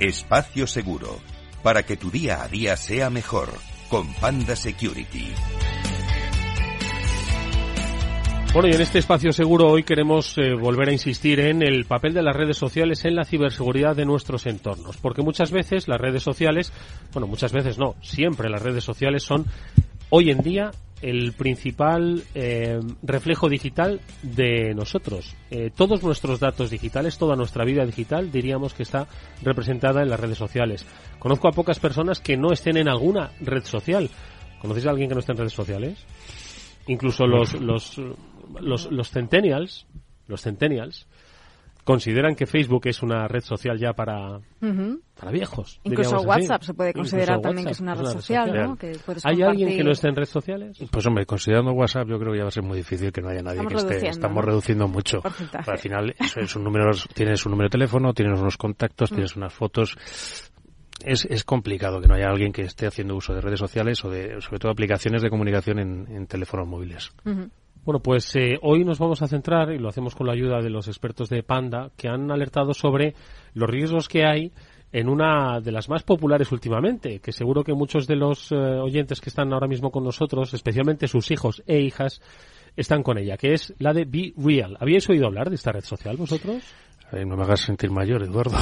Espacio Seguro, para que tu día a día sea mejor, con Panda Security. Bueno, y en este espacio seguro hoy queremos eh, volver a insistir en el papel de las redes sociales en la ciberseguridad de nuestros entornos, porque muchas veces las redes sociales, bueno, muchas veces no, siempre las redes sociales son hoy en día el principal eh, reflejo digital de nosotros. Eh, todos nuestros datos digitales, toda nuestra vida digital, diríamos que está representada en las redes sociales. Conozco a pocas personas que no estén en alguna red social. ¿Conocéis a alguien que no esté en redes sociales? Incluso los, los, los, los centennials, los centennials, consideran que Facebook es una red social ya para, para viejos. Incluso WhatsApp se puede considerar también que es una red, social, ¿no? ¿Hay alguien que no esté en redes sociales? Pues hombre, considerando WhatsApp yo creo que ya va a ser muy difícil que no haya nadie que esté. Estamos reduciendo mucho. Al final es un número, tienes un número de teléfono, tienes unos contactos, tienes unas fotos. Es, es, complicado que no haya alguien que esté haciendo uso de redes sociales o de, sobre todo, aplicaciones de comunicación en, en teléfonos móviles. Bueno, pues eh, hoy nos vamos a centrar, y lo hacemos con la ayuda de los expertos de Panda, que han alertado sobre los riesgos que hay en una de las más populares últimamente, que seguro que muchos de los eh, oyentes que están ahora mismo con nosotros, especialmente sus hijos e hijas, están con ella, que es la de Be Real. ¿Habíais oído hablar de esta red social vosotros? no me hagas sentir mayor, Eduardo.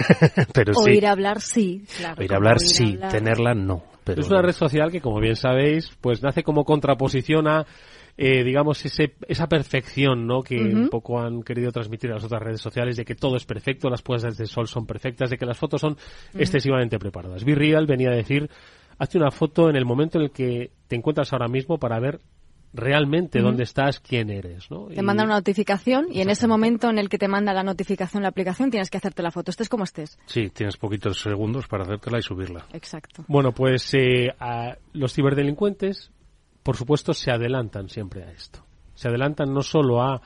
pero sí. Oír hablar sí, claro. Oír hablar sí, tenerla no. Pero es una red social que, como bien sabéis, pues nace como contraposición a eh, digamos, ese, esa perfección, ¿no? Que un poco han querido transmitir a las otras redes sociales de que todo es perfecto, las puestas de sol son perfectas, de que las fotos son excesivamente preparadas. Be Real venía a decir, hazte una foto en el momento en el que te encuentras ahora mismo para ver realmente dónde estás, quién eres. ¿no? Te manda una notificación y en ese momento en el que te manda la notificación la aplicación tienes que hacerte la foto, estés como estés. Sí, tienes poquitos segundos para hacértela y subirla. Exacto. Bueno, pues eh, a los ciberdelincuentes por supuesto, se adelantan siempre a esto. Se adelantan no solo a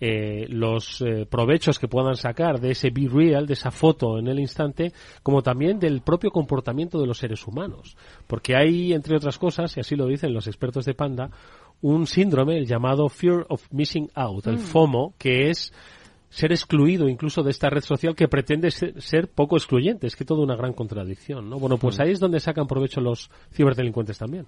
eh, los eh, provechos que puedan sacar de ese be real, de esa foto en el instante, como también del propio comportamiento de los seres humanos. Porque hay, entre otras cosas, y así lo dicen los expertos de Panda, un síndrome, el llamado Fear of Missing Out, el mm. FOMO, que es ser excluido incluso de esta red social que pretende ser, poco excluyente. Es que toda una gran contradicción, ¿no? Bueno, pues mm. ahí es donde sacan provecho los ciberdelincuentes también.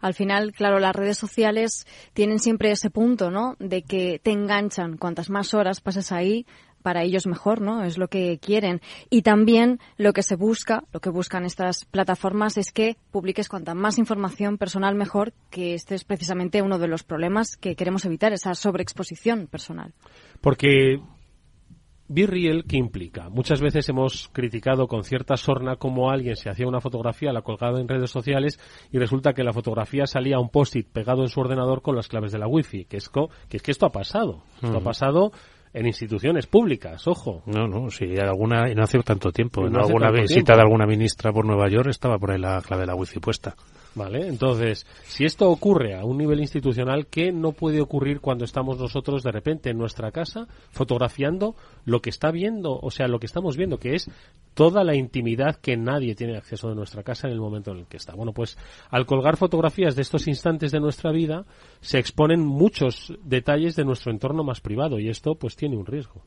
Al final, claro, las redes sociales tienen siempre ese punto, ¿no? De que te enganchan. Cuantas más horas pases ahí, para ellos mejor, ¿no? Es lo que quieren. Y también lo que se busca, lo que buscan estas plataformas es que publiques cuanta más información personal mejor, que este es precisamente uno de los problemas que queremos evitar, esa sobreexposición personal. Porque Be Real, ¿qué implica? Muchas veces hemos criticado con cierta sorna cómo alguien se hacía una fotografía, la colgaba en redes sociales y resulta que la fotografía salía un post-it pegado en su ordenador con las claves de la wifi. Que es, que, es que esto ha pasado. Esto ha pasado en instituciones públicas, ojo. No, no, sí, alguna, y no hace tanto tiempo. en alguna visita de alguna ministra por Nueva York estaba por ahí la clave de la wifi puesta. Vale, entonces, si esto ocurre a un nivel institucional, ¿qué no puede ocurrir cuando estamos nosotros de repente en nuestra casa fotografiando lo que está viendo, o sea, lo que estamos viendo, que es toda la intimidad que nadie tiene acceso de nuestra casa en el momento en el que está? Bueno, pues al colgar fotografías de estos instantes de nuestra vida, se exponen muchos detalles de nuestro entorno más privado y esto pues tiene un riesgo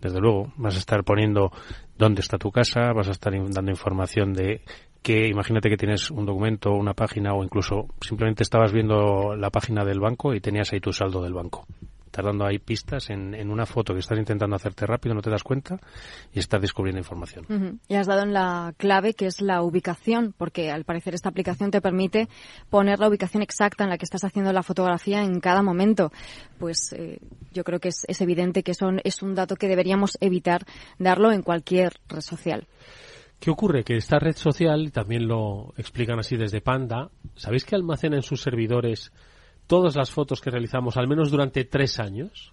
desde luego, vas a estar poniendo dónde está tu casa, vas a estar dando información de que imagínate que tienes un documento, una página o incluso simplemente estabas viendo la página del banco y tenías ahí tu saldo del banco. Estás dando ahí pistas en, una foto que estás intentando hacerte rápido, no te das cuenta y estás descubriendo información. Y has dado en la clave que es la ubicación, porque al parecer esta aplicación te permite poner la ubicación exacta en la que estás haciendo la fotografía en cada momento. Pues eh, yo creo que es, es evidente que son, es un dato que deberíamos evitar darlo en cualquier red social. ¿Qué ocurre? Que esta red social, también lo explican así desde Panda, ¿sabéis que almacena en sus servidores todas las fotos que realizamos al menos durante tres años?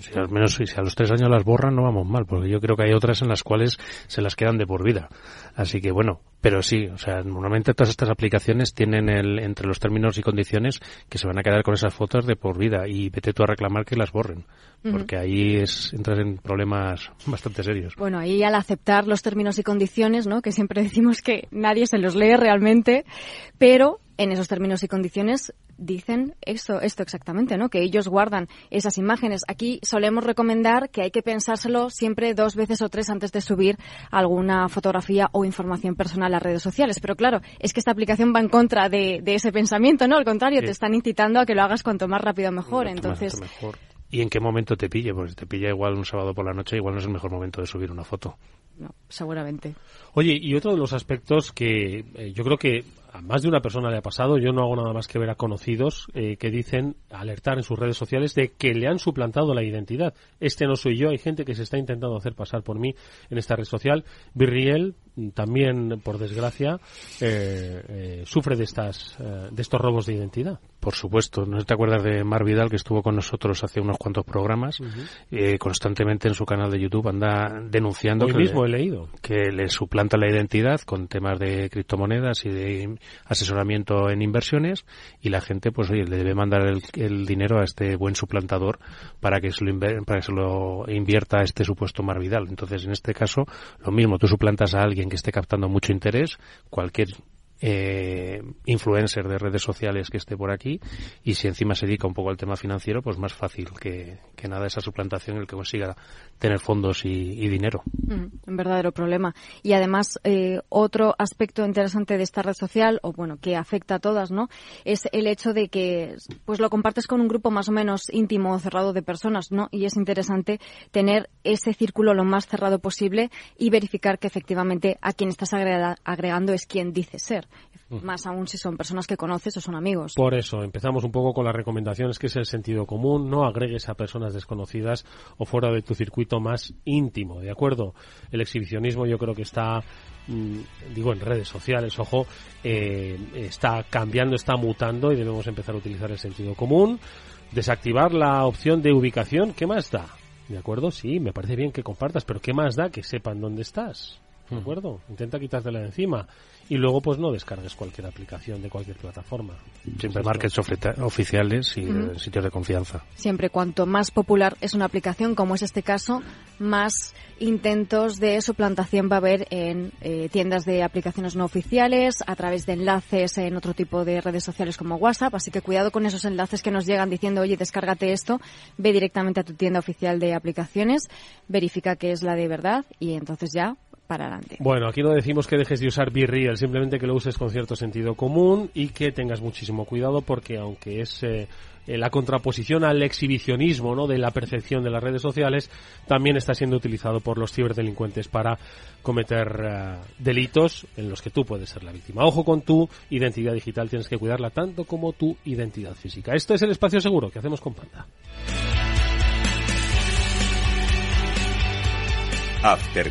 Si al menos si a los tres años las borran no vamos mal, porque yo creo que hay otras en las cuales se las quedan de por vida. Así que bueno, pero sí, o sea, normalmente todas estas aplicaciones tienen el, entre los términos y condiciones que se van a quedar con esas fotos de por vida y vete tú a reclamar que las borren, porque ahí es entras en problemas bastante serios. Bueno, ahí al aceptar los términos y condiciones, ¿no? Que siempre decimos que nadie se los lee realmente, pero en esos términos y condiciones dicen esto, esto exactamente, ¿no? Que ellos guardan esas imágenes. Aquí solemos recomendar que hay que pensárselo siempre dos veces o tres antes de subir alguna fotografía o información personal a redes sociales. Pero claro, es que esta aplicación va en contra de, ese pensamiento, ¿no? Al contrario, te están incitando a que lo hagas cuanto más rápido mejor. Entonces, ¿Y en qué momento te pille? Pues te pilla igual un sábado por la noche, igual no es el mejor momento de subir una foto. No, seguramente. Oye, y otro de los aspectos que eh, yo creo que a más de una persona le ha pasado, yo no hago nada más que ver a conocidos eh, que dicen, alertar en sus redes sociales de que le han suplantado la identidad. Este no soy yo, hay gente que se está intentando hacer pasar por mí en esta red social. Virriel también, por desgracia, eh, sufre de, estas, de estos robos de identidad. Por supuesto, no te acuerdas de Mar Vidal que estuvo con nosotros hace unos cuantos programas, eh, constantemente en su canal de YouTube anda denunciando que, mismo he leído. que le suplanta la identidad con temas de criptomonedas y de asesoramiento en inversiones y la gente pues oye, le debe mandar el, dinero a este buen suplantador para que se lo para que se lo invierta a este supuesto Mar Vidal. Entonces, en este caso, lo mismo, tú suplantas a alguien que esté captando mucho interés, cualquier eh, influencer de redes sociales que esté por aquí y si encima se dedica un poco al tema financiero, pues más fácil que, nada esa suplantación el que consiga tener fondos y, dinero. Mm, un verdadero problema. Y además, eh, otro aspecto interesante de esta red social, o bueno, que afecta a todas, ¿no? Es el hecho de que pues lo compartes con un grupo más o menos íntimo o cerrado de personas, ¿no? Y es interesante tener ese círculo lo más cerrado posible y verificar que efectivamente a quien estás agregando es quien dice ser más aún si son personas que conoces o son amigos. Por eso, empezamos un poco con las recomendaciones, que es el sentido común, no agregues a personas desconocidas o fuera de tu circuito más íntimo, ¿de acuerdo? El exhibicionismo yo creo que está, mm, digo, en redes sociales, ojo, eh, está cambiando, está mutando y debemos empezar a utilizar el sentido común. Desactivar la opción de ubicación, ¿qué más da? ¿De acuerdo? Sí, me parece bien que compartas, pero ¿qué más da que sepan dónde estás? ¿De acuerdo? Intenta quitártela de encima y luego pues no descargues cualquier aplicación de cualquier plataforma. Siempre markets oficiales y sitios de confianza. Siempre cuanto más popular es una aplicación, como es este caso, más intentos de suplantación va a haber en eh, tiendas de aplicaciones no oficiales, a través de enlaces en otro tipo de redes sociales como WhatsApp, así que cuidado con esos enlaces que nos llegan diciendo, oye, descárgate esto, ve directamente a tu tienda oficial de aplicaciones, verifica que es la de verdad y entonces ya bueno, aquí no decimos que dejes de usar BeReal, simplemente que lo uses con cierto sentido común y que tengas muchísimo cuidado porque aunque es eh, eh, la contraposición al exhibicionismo ¿no? de la percepción de las redes sociales, también está siendo utilizado por los ciberdelincuentes para cometer eh, delitos en los que tú puedes ser la víctima. Ojo con tu identidad digital, tienes que cuidarla tanto como tu identidad física. Esto es el espacio seguro que hacemos con Panda. After